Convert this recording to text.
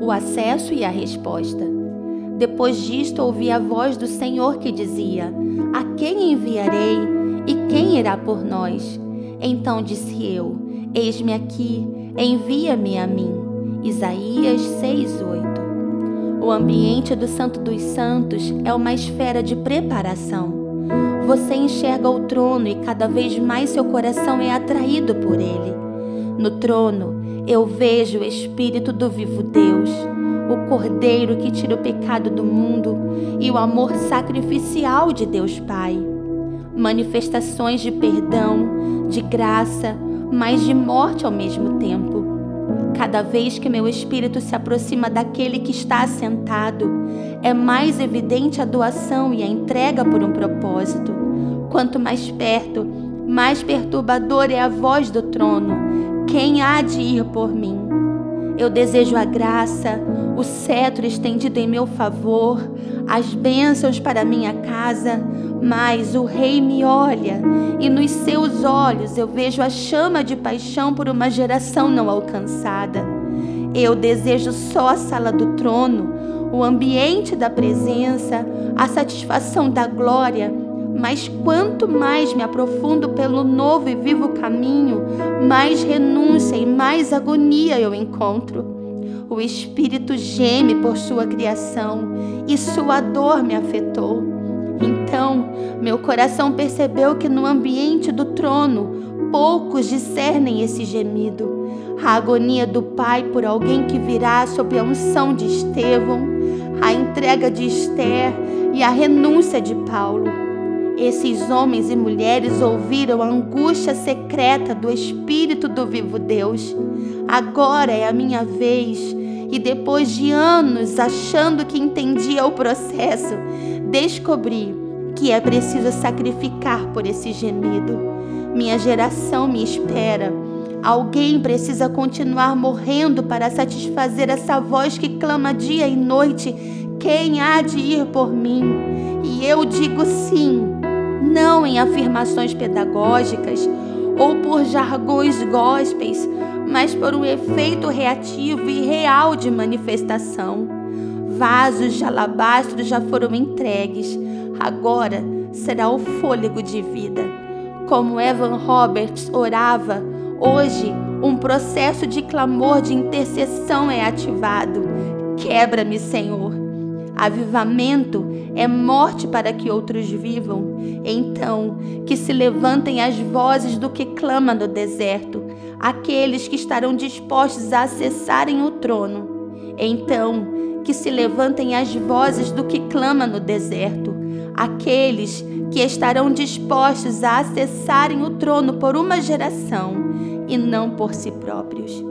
o acesso e a resposta. Depois disto, ouvi a voz do Senhor que dizia: A quem enviarei e quem irá por nós? Então disse eu: Eis-me aqui, envia-me a mim. Isaías 6:8. O ambiente do Santo dos Santos é uma esfera de preparação. Você enxerga o trono e cada vez mais seu coração é atraído por ele. No trono, eu vejo o Espírito do vivo Deus, o Cordeiro que tira o pecado do mundo e o amor sacrificial de Deus Pai. Manifestações de perdão, de graça, mas de morte ao mesmo tempo. Cada vez que meu espírito se aproxima daquele que está assentado, é mais evidente a doação e a entrega por um propósito. Quanto mais perto, mais perturbador é a voz do trono. Quem há de ir por mim? Eu desejo a graça, o cetro estendido em meu favor, as bênçãos para minha casa, mas o rei me olha e nos seus olhos eu vejo a chama de paixão por uma geração não alcançada. Eu desejo só a sala do trono, o ambiente da presença, a satisfação da glória mas quanto mais me aprofundo pelo novo e vivo caminho, mais renúncia e mais agonia eu encontro. O Espírito geme por sua criação e sua dor me afetou. Então, meu coração percebeu que no ambiente do trono, poucos discernem esse gemido. A agonia do Pai por alguém que virá sob a unção de Estevão, a entrega de Esther e a renúncia de Paulo. Esses homens e mulheres ouviram a angústia secreta do Espírito do vivo Deus. Agora é a minha vez. E depois de anos achando que entendia o processo, descobri que é preciso sacrificar por esse gemido. Minha geração me espera. Alguém precisa continuar morrendo para satisfazer essa voz que clama dia e noite: quem há de ir por mim? E eu digo sim em afirmações pedagógicas ou por jargões gospels, mas por um efeito reativo e real de manifestação. Vasos de alabastro já foram entregues, agora será o fôlego de vida. Como Evan Roberts orava, hoje um processo de clamor de intercessão é ativado. Quebra-me, Senhor. Avivamento é morte para que outros vivam. Então, que se levantem as vozes do que clama no deserto, aqueles que estarão dispostos a acessarem o trono. Então, que se levantem as vozes do que clama no deserto, aqueles que estarão dispostos a acessarem o trono por uma geração e não por si próprios.